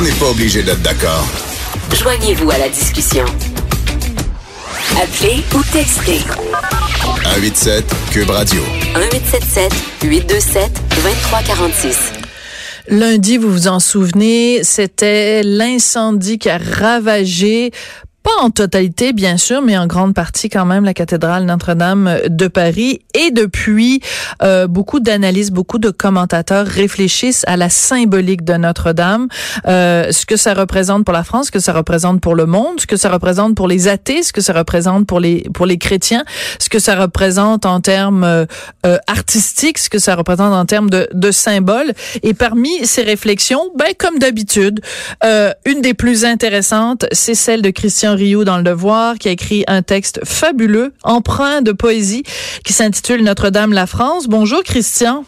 on n'est pas obligé d'être d'accord. Joignez-vous à la discussion. Appelez ou textez. 187 Cube Radio. 1877 827 2346. Lundi, vous vous en souvenez, c'était l'incendie qui a ravagé pas en totalité, bien sûr, mais en grande partie quand même la cathédrale Notre-Dame de Paris. Et depuis, euh, beaucoup d'analystes, beaucoup de commentateurs réfléchissent à la symbolique de Notre-Dame, euh, ce que ça représente pour la France, ce que ça représente pour le monde, ce que ça représente pour les athées, ce que ça représente pour les pour les chrétiens, ce que ça représente en termes euh, artistiques, ce que ça représente en termes de, de symboles. Et parmi ces réflexions, ben comme d'habitude, une des plus intéressantes, c'est celle de Christian Rio dans Le Devoir, qui a écrit un texte fabuleux, empreint de poésie, qui s'intitule Notre-Dame la France. Bonjour Christian.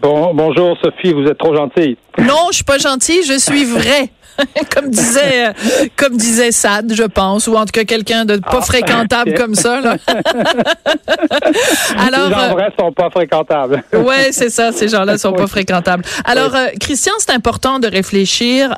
Bon, bonjour Sophie, vous êtes trop gentille. Non, je suis pas gentille, je suis vrai. comme disait euh, comme disait Sade, je pense, ou en tout cas quelqu'un de pas ah, fréquentable comme ça. Là. Alors, les gens euh, vrais sont pas fréquentables. ouais, c'est ça, ces gens-là sont pas fréquentables. Alors, euh, Christian, c'est important de réfléchir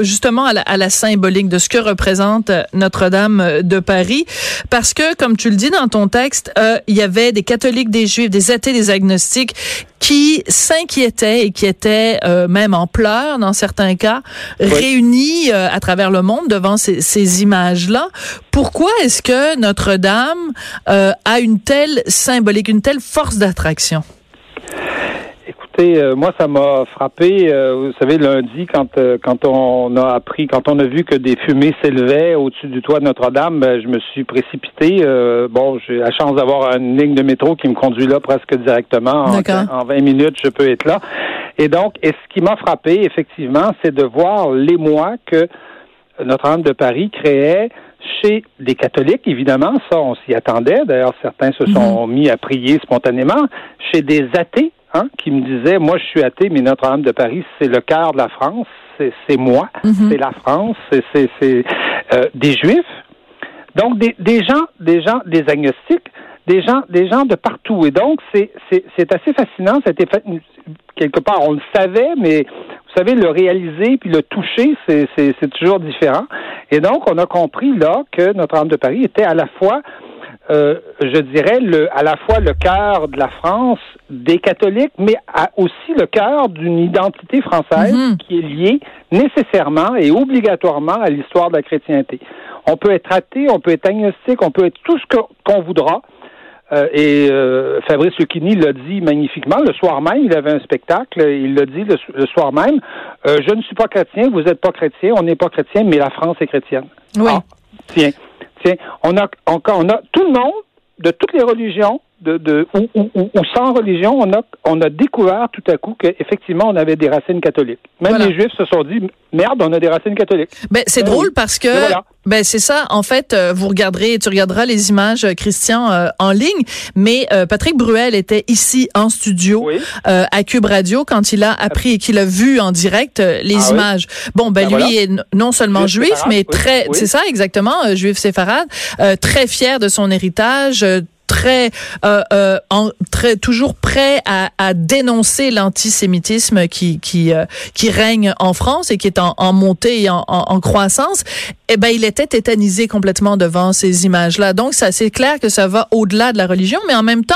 justement à la, à la, symbolique de ce que représente Notre-Dame de Paris, parce que, comme tu le dis dans ton texte, il y avait des catholiques, des juifs, des athées, des agnostiques qui s'inquiétaient et qui étaient même en pleurs dans certains cas réunis euh, à travers le monde devant ces, ces images-là. Pourquoi est-ce que Notre-Dame euh, a une telle symbolique, une telle force d'attraction? Écoutez, euh, moi, ça m'a frappé. vous savez, lundi, quand quand on a appris, quand on a vu que des fumées s'élevaient au-dessus du toit de Notre-Dame, ben, je me suis précipité. bon, j'ai la chance d'avoir une ligne de métro qui me conduit là presque directement. En, en 20 minutes, je peux être là. Et donc, et ce qui m'a frappé, effectivement, c'est de voir l'émoi que Notre-Dame de Paris créait chez des catholiques, évidemment, ça, on s'y attendait. D'ailleurs, certains se sont mhm. mis à prier spontanément. Chez des athées, hein, qui me disaient, moi, je suis athée, mais Notre-Dame de Paris, c'est le cœur de la France, c'est moi, mhm. c'est la France, c'est euh, des Juifs. Donc, des, des gens, des gens, des agnostiques, des gens, des gens de partout. Et donc, c'est, c'est, assez fascinant. C'était quelque part, on le savait, mais vous savez, le réaliser puis le toucher, c'est, c'est, c'est toujours différent. Et donc, on a compris là que Notre-Dame de Paris était à la fois euh, je dirais, le, à la fois le cœur de la France des catholiques, mais aussi le cœur d'une identité française mm-hmm. qui est liée nécessairement et obligatoirement à l'histoire de la chrétienté. On peut être athée, on peut être agnostique, on peut être tout ce qu'on voudra, euh, et euh, Fabrice Lucchini l'a dit magnifiquement. Le soir même, il avait un spectacle. Il l'a dit le, soir même. Euh, je ne suis pas chrétien, vous n'êtes pas chrétien, on n'est pas chrétien, mais la France est chrétienne. Oui. Ah, tiens, tiens, on a, on, on a tout le monde de toutes les religions de, de ou, ou, ou, sans religion, on a, on a découvert tout à coup qu'effectivement, on avait des racines catholiques. Même les Juifs se sont dit, merde, on a des racines catholiques. Ben, c'est ben drôle parce que, ben, c'est ça. En fait, euh, vous regarderez, tu regarderas les images, euh, Christian, euh, en ligne. Mais Patrick Bruel était ici en studio à Cube Radio quand il a appris et qu'il a vu en direct les ah images. Bon, ben, ben lui est non seulement juif, mais très, c'est ça exactement, juif séfarade, très fier de son héritage très, euh, euh, en, très toujours prêt à, à dénoncer l'antisémitisme qui qui euh, qui règne en France et qui est en, en montée et en, en, croissance. Eh ben, il était tétanisé complètement devant ces images-là. Donc, ça, c'est clair que ça va au-delà de la religion, mais en même temps,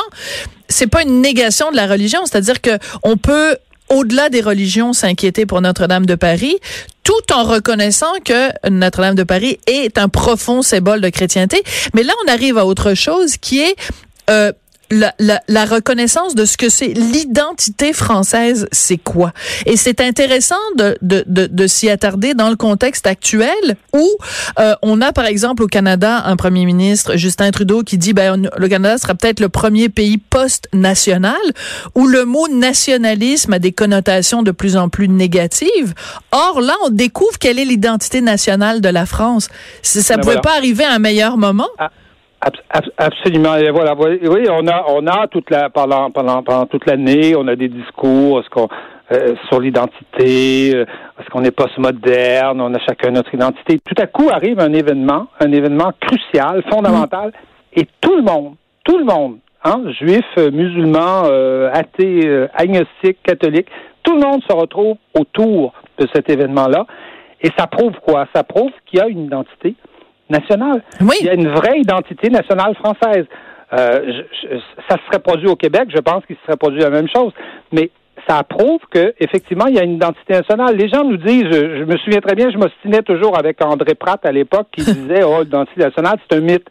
c'est pas une négation de la religion. C'est-à-dire que on peut au-delà des religions, s'inquiéter pour Notre-Dame de Paris, tout en reconnaissant que Notre-Dame de Paris est un profond symbole de chrétienté. Mais là, on arrive à autre chose qui est euh, la, la, la, reconnaissance de ce que c'est l'identité française, c'est quoi? Et c'est intéressant de, de, de, de s'y attarder dans le contexte actuel où euh, on a par exemple au Canada un premier ministre, Justin Trudeau, qui dit ben le Canada sera peut-être le premier pays post-national où le mot nationalisme a des connotations de plus en plus négatives. Or là, on découvre quelle est l'identité nationale de la France. Ça ne ben pouvait pas arriver à un meilleur moment. Ah, absolument. Et voilà. Oui, on a, on a toute la pendant pendant pendant toute l'année, on a des discours, ce euh, sur l'identité, euh, est-ce qu'on est post-moderne, on a chacun notre identité. Tout à coup arrive un événement, un événement crucial, fondamental, et tout le monde, tout le monde, hein, juifs, musulmans, euh, athées, agnostiques, catholiques, tout le monde se retrouve autour de cet événement-là. Et ça prouve quoi? Ça prouve qu'il y a une identité nationale. Oui. Il y a une vraie identité nationale française. Euh, ça se serait produit au Québec, je pense qu'il se serait produit la même chose. Mais ça prouve que effectivement il y a une identité nationale. Les gens nous disent, je, me souviens très bien, je m'ostinais toujours avec André Pratt à l'époque qui disait oh l'identité nationale c'est un mythe.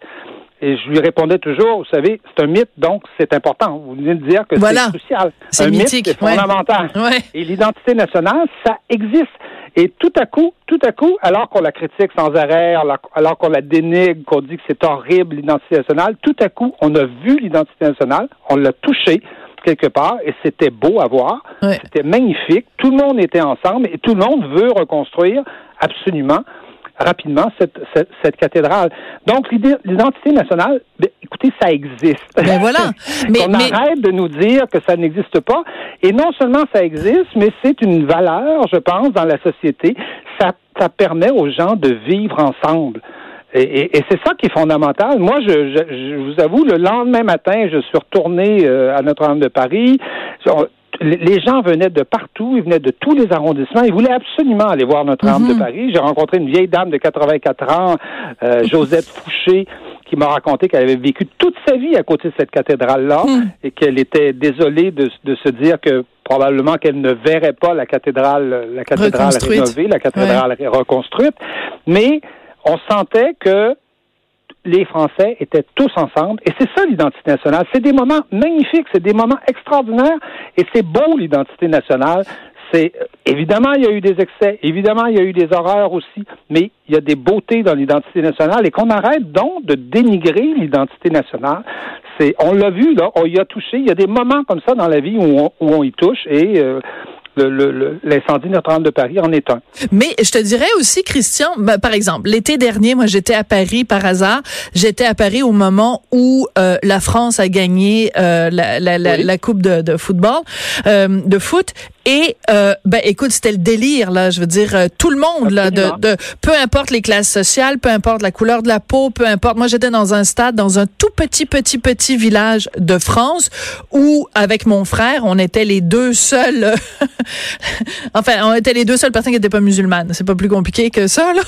Et je lui répondais toujours, vous savez, c'est un mythe, donc c'est important. Vous venez de dire que c'est crucial. C'est un mythe, c'est fondamental. Ouais. Et l'identité nationale, ça existe. Et tout à coup, tout à coup, alors qu'on la critique sans arrêt, alors qu'on la dénigre, qu'on dit que c'est horrible l'identité nationale, tout à coup, on a vu l'identité nationale, on l'a touchée, quelque part et c'était beau à voir. C'était magnifique. Tout le monde était ensemble et tout le monde veut reconstruire absolument rapidement cette, cette, cathédrale. Donc, l'identité nationale, ben, écoutez, ça existe. Ben voilà. mais, On arrête de nous dire que ça n'existe pas. Et non seulement ça existe, mais c'est une valeur, je pense, dans la société. Ça, ça permet aux gens de vivre ensemble. Et, et, c'est ça qui est fondamental. Moi, je, je, vous avoue, le lendemain matin, je suis retourné euh, à Notre-Dame de Paris. Les gens venaient de partout, ils venaient de tous les arrondissements. Ils voulaient absolument aller voir Notre-Dame de mhm. Paris. J'ai rencontré une vieille dame de 84 ans, euh, Josette Fouché, qui m'a raconté qu'elle avait vécu toute sa vie à côté de cette cathédrale-là mhm. et qu'elle était désolée de, de se dire que probablement qu'elle ne verrait pas la cathédrale, la cathédrale rénovée, la cathédrale reconstruite. Mais on sentait que les Français étaient tous ensemble. Et c'est ça l'identité nationale. C'est des moments magnifiques, c'est des moments extraordinaires. Et c'est beau l'identité nationale. C'est évidemment il y a eu des excès, évidemment il y a eu des horreurs aussi, mais il y a des beautés dans l'identité nationale et qu'on arrête donc de dénigrer l'identité nationale. C'est, on l'a vu là, on y a touché. Il y a des moments comme ça dans la vie où on, où on y touche et euh, l'incendie Notre-Dame de Paris en est un. Mais je te dirais aussi, Christian, ben, par exemple, l'été dernier, moi j'étais à Paris par hasard. J'étais à Paris au moment où euh, la France a gagné euh, la, la, la, la, coupe de, de football, euh, de foot, et euh, ben écoute, c'était le délire là, je veux dire euh, tout le monde là de, de, peu importe les classes sociales, peu importe la couleur de la peau, peu importe. Moi j'étais dans un stade dans un tout petit petit petit village de France où avec mon frère, on était les deux seuls enfin, on était les deux seules personnes qui n'étaient pas musulmanes. C'est pas plus compliqué que ça là.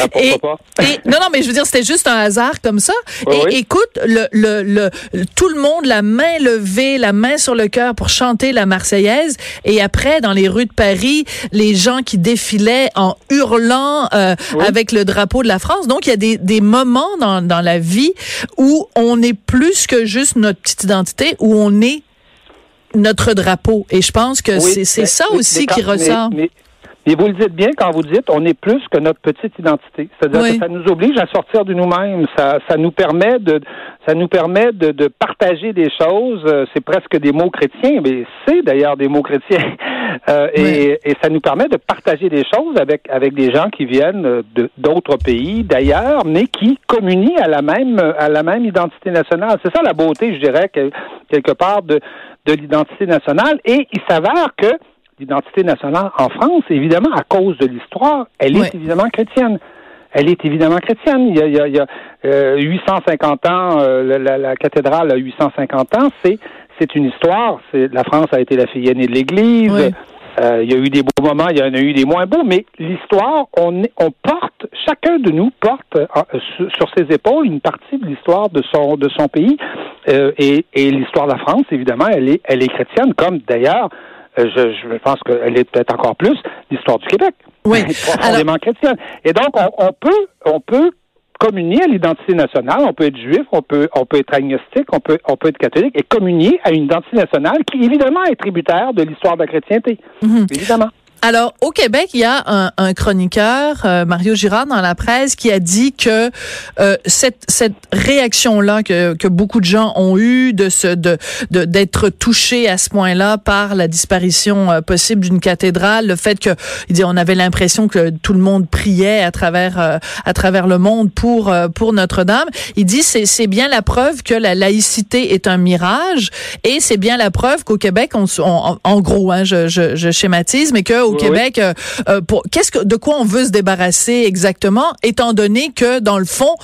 Ah, et, pas? et, non non, mais je veux dire c'était juste un hasard comme ça. et écoute, le, le, le tout le monde la main levée, la main sur le cœur pour chanter la Marseillaise et après, dans les rues de Paris, les gens qui défilaient en hurlant euh, avec le drapeau de la France. Donc, il y a des, des moments dans, dans la vie où on est plus que juste notre petite identité, où on est notre drapeau. Et je pense que c'est ça aussi qui ressort. Et vous le dites bien quand vous dites on est plus que notre petite identité. C'est-à-dire que ça nous oblige à sortir de nous-mêmes. Ça, ça nous permet de ça nous permet de, de partager des choses. Euh, c'est presque des mots chrétiens, mais c'est d'ailleurs des mots chrétiens. Euh, et, et, ça nous permet de partager des choses avec avec des gens qui viennent d'autres pays, d'ailleurs, mais qui communient à la même à la même identité nationale. C'est ça la beauté, je dirais, quelque part de de l'identité nationale. Et il s'avère que l'identité nationale en France, évidemment, à cause de l'histoire, elle est évidemment chrétienne. Elle est évidemment chrétienne. Il y a, il y a, il y a euh, 850 ans, euh, la, la, cathédrale a 850 ans. C'est c'est une histoire. C'est la France a été la fille aînée de l'Église. Euh, il y a eu des beaux moments, il y en a eu des moins beaux, mais l'histoire, on, on porte, chacun de nous porte euh, sur, ses épaules une partie de l'histoire de son de son pays. Euh, et, et l'histoire de la France, évidemment, elle est elle est chrétienne, comme d'ailleurs je, je pense qu'elle est peut-être encore plus l'histoire du Québec. Oui. profondément chrétienne. Et donc, on, peut, on peut communier à l'identité nationale. On peut être juif, on peut, on peut être agnostique, on peut, on peut être catholique et communier à une identité nationale qui, évidemment, est tributaire de l'histoire de la chrétienté. Mhm. Évidemment. Alors, au Québec, il y a un, un chroniqueur, euh, Mario Girard, dans la presse, qui a dit que euh, cette, cette réaction-là que, que beaucoup de gens ont eue de se de d'être touchés à ce point-là par la disparition euh, possible d'une cathédrale, le fait que il dit on avait l'impression que tout le monde priait à travers à travers le monde pour pour Notre-Dame. Il dit c'est c'est bien la preuve que la laïcité est un mirage et c'est bien la preuve qu'au Québec, on, en gros, hein, je, je, je schématise, mais que au Québec. Euh, euh, pour qu'est-ce que de quoi on veut se débarrasser exactement, étant donné que dans le fond,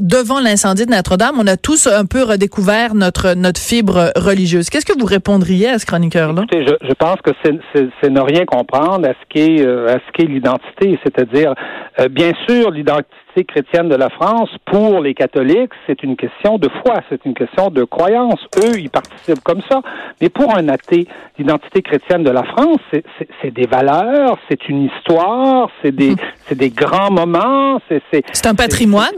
devant l'incendie de Notre-Dame, on a tous un peu redécouvert notre notre fibre religieuse. Qu'est-ce que vous répondriez à ce chroniqueur-là? Écoutez, je, je, pense que c'est ne rien comprendre à ce qu'est à ce qu'est l'identité, c'est-à-dire bien sûr l'identité chrétienne de la France, pour les catholiques, c'est une question de foi, c'est une question de croyance. Eux, ils participent comme ça. Mais pour un athée, l'identité chrétienne de la France, c'est des valeurs, c'est une histoire, c'est des, c'est des grands moments. C'est un patrimoine?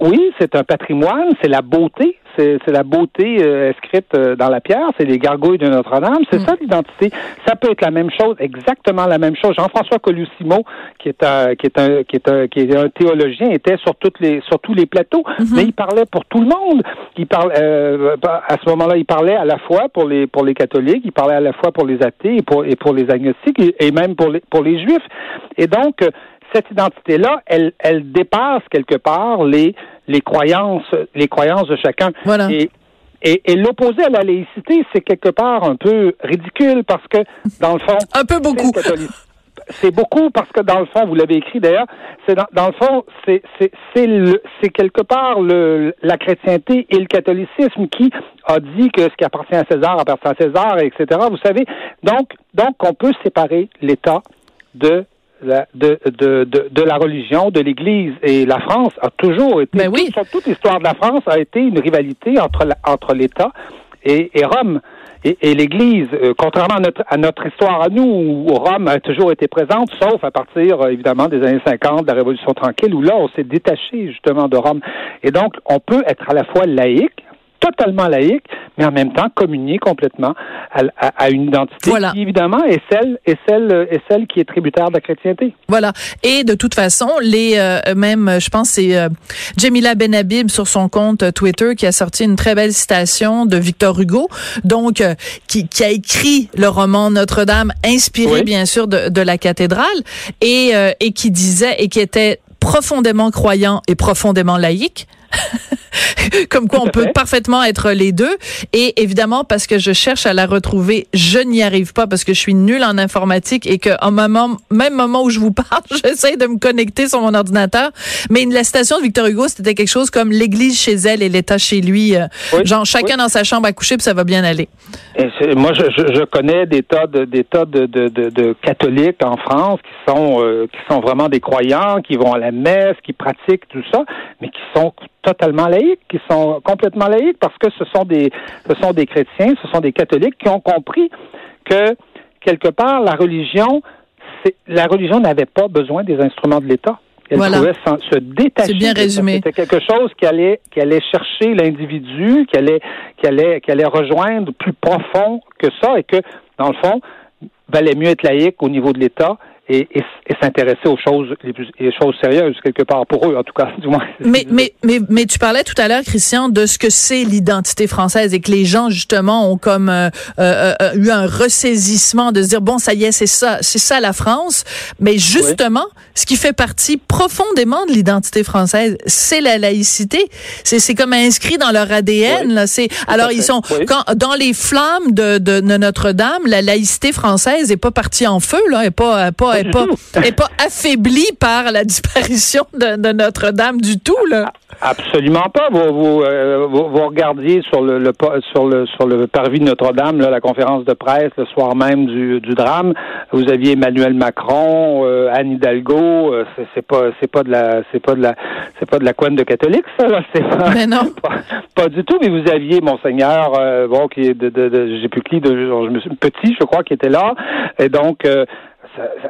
Oui, c'est un patrimoine, c'est la beauté, c'est la beauté euh, inscrite euh, dans la pierre, c'est les gargouilles de Notre-Dame, c'est mm. ça l'identité. Ça peut être la même chose, exactement la même chose. Jean-François Colussimo, qui est un qui est un qui est un qui est un théologien, était sur toutes les sur tous les plateaux, mm-hmm. mais il parlait pour tout le monde. Il parle euh, à ce moment-là, il parlait à la fois pour les pour les catholiques, il parlait à la fois pour les athées et pour et pour les agnostiques et, même pour les pour les juifs. Et donc cette identité-là, elle, elle dépasse quelque part les, les croyances, les croyances de chacun. Voilà. Et, et, l'opposer à la laïcité, c'est quelque part un peu ridicule parce que, dans le fond. un peu beaucoup. C'est beaucoup parce que dans le fond, vous l'avez écrit d'ailleurs, c'est dans, dans, le fond, c'est c'est c'est quelque part le la chrétienté et le catholicisme qui a dit que ce qui appartient à César appartient à César, etc. Vous savez, donc donc on peut séparer l'État de de, de, de, de, la religion, de l'Église. Et la France a toujours été, ben oui. toute, l'histoire de la France a été une rivalité entre, entre l'État et, et, Rome. Et, et l'Église, euh, contrairement à notre, à notre histoire à nous, où Rome a toujours été présente, sauf à partir, euh, évidemment, des années 50, de la Révolution tranquille, où là, on s'est détaché, justement, de Rome. Et donc, on peut être à la fois laïque, totalement laïque, mais en même temps communier complètement à, une identité qui, évidemment, est celle, est celle, est celle qui est tributaire de la chrétienté. Voilà. Et de toute façon, les euh, même, je pense, c'est euh, Jamila Benhabib sur son compte Twitter qui a sorti une très belle citation de Victor Hugo, donc euh, qui, qui, a écrit le roman Notre-Dame, inspiré bien sûr de, de, la cathédrale, et, et qui disait et qui était profondément croyant et profondément laïque. Comme quoi, on peut parfaitement être les deux. Et évidemment, parce que je cherche à la retrouver, je n'y arrive pas parce que je suis nulle en informatique et que en moment, même moment où je vous parle, j'essaie de me connecter sur mon ordinateur. Mais la citation de Victor Hugo, c'était quelque chose comme l'église chez elle et l'État chez lui. Euh, genre, chacun dans sa chambre à coucher, puis ça va bien aller. moi, je, je, connais des tas de, des tas de, de, de, catholiques en France qui sont, euh, qui sont vraiment des croyants, qui vont à la messe, qui pratiquent tout ça, mais qui sont totalement laïcs, qui sont complètement laïcs parce que ce sont des, ce sont des chrétiens, ce sont des catholiques qui ont compris que quelque part la religion, la religion n'avait pas besoin des instruments de l'État. Elle pouvait se détacher. Bien résumé. C'était quelque chose qui allait, qui allait chercher l'individu, qui allait, qui allait, qui allait rejoindre plus profond que ça, et que dans le fond, valait mieux être laïque au niveau de l'État et, et, s'intéresser aux choses les, plus, les choses sérieuses quelque part pour eux en tout cas du moins. Mais mais mais mais tu parlais tout à l'heure Christian de ce que c'est l'identité française et que les gens justement ont comme euh, euh, euh, eu un ressaisissement de se dire bon ça y est c'est ça c'est ça la France. Mais justement ce qui fait partie profondément de l'identité française c'est la laïcité. C'est c'est comme inscrit dans leur ADN là. C'est alors ils sont quand dans les flammes de, de, de Notre-Dame la laïcité française est pas partie en feu là est pas pas n'est pas, pas affaiblie par la disparition de, Notre-Dame du tout, là. Absolument pas. Vous, euh, vous, vous, regardiez sur le, sur le sur le parvis de Notre-Dame la conférence de presse le soir même du, du drame. Vous aviez Emmanuel Macron, euh, Anne Hidalgo. Euh, c'est pas c'est pas de la c'est pas de la c'est pas de la couenne de catholique ça. C'est pas, mais non. Pas, du tout. Mais vous aviez monseigneur bon qui est de, de, de j'ai plus qui de je me suis, petit je crois qui était là et donc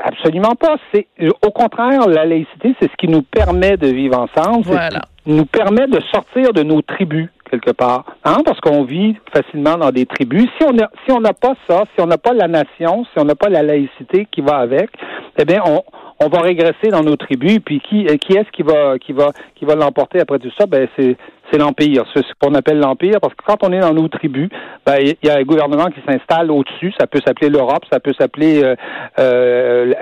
Absolument pas. C'est au contraire la laïcité, c'est ce qui nous permet de vivre ensemble. Voilà. nous permet de sortir de nos tribus quelque part, hein, parce qu'on vit facilement dans des tribus. Si on a, si on n'a pas ça, si on n'a pas la nation, si on n'a pas la laïcité qui va avec, eh bien on on va régresser dans nos tribus. Puis qui, qui est-ce qui va, qui va, qui va l'emporter après tout ça? Ben c'est c'est l'Empire. C'est ce qu'on appelle l'Empire, parce que quand on est dans nos tribus, ben, il y a un gouvernement qui s'installe au-dessus. Ça peut s'appeler l'Europe, ça peut s'appeler euh, euh,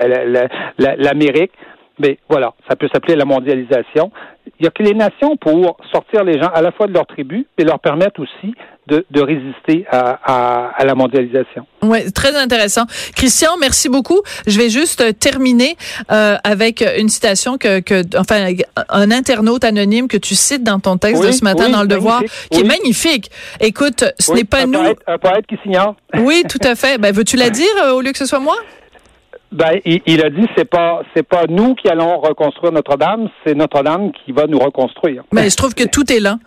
l'Amérique. Mais voilà, ça peut s'appeler la mondialisation. Il y a que les nations pour sortir les gens à la fois de leur tribu et leur permettre aussi de, de résister à, à, à, la mondialisation. Oui, très intéressant. Christian, merci beaucoup. Je vais juste terminer euh, avec une citation que, que, enfin, un internaute anonyme que tu cites dans ton texte de ce matin dans Le Devoir, qui est magnifique. Écoute, ce n'est pas un nous. Poète, un poète qui s'ignore. Oui, tout à fait. Ben, veux-tu la dire euh, au lieu que ce soit moi? Ben, il, il, a dit c'est pas c'est pas nous qui allons reconstruire Notre-Dame, c'est Notre-Dame qui va nous reconstruire. Mais je trouve que tout est là.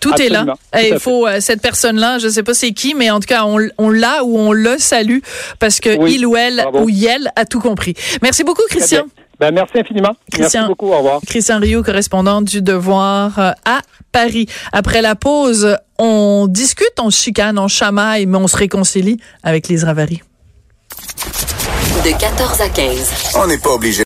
Tout Absolument. est là. Et il faut euh, cette personne-là, je sais pas c'est qui, mais en tout cas on, on l'a ou on le salue parce que Oui. il ou elle Bravo. ou elle a tout compris. Merci beaucoup Christian. Ben, merci infiniment. Christian. Merci beaucoup. Au revoir. Christian Rio, correspondant du Devoir euh, à Paris. Après la pause, on discute, on chicane, on chamaille, mais on se réconcilie avec les Ravary. De 14 à 15. On n'est pas obligé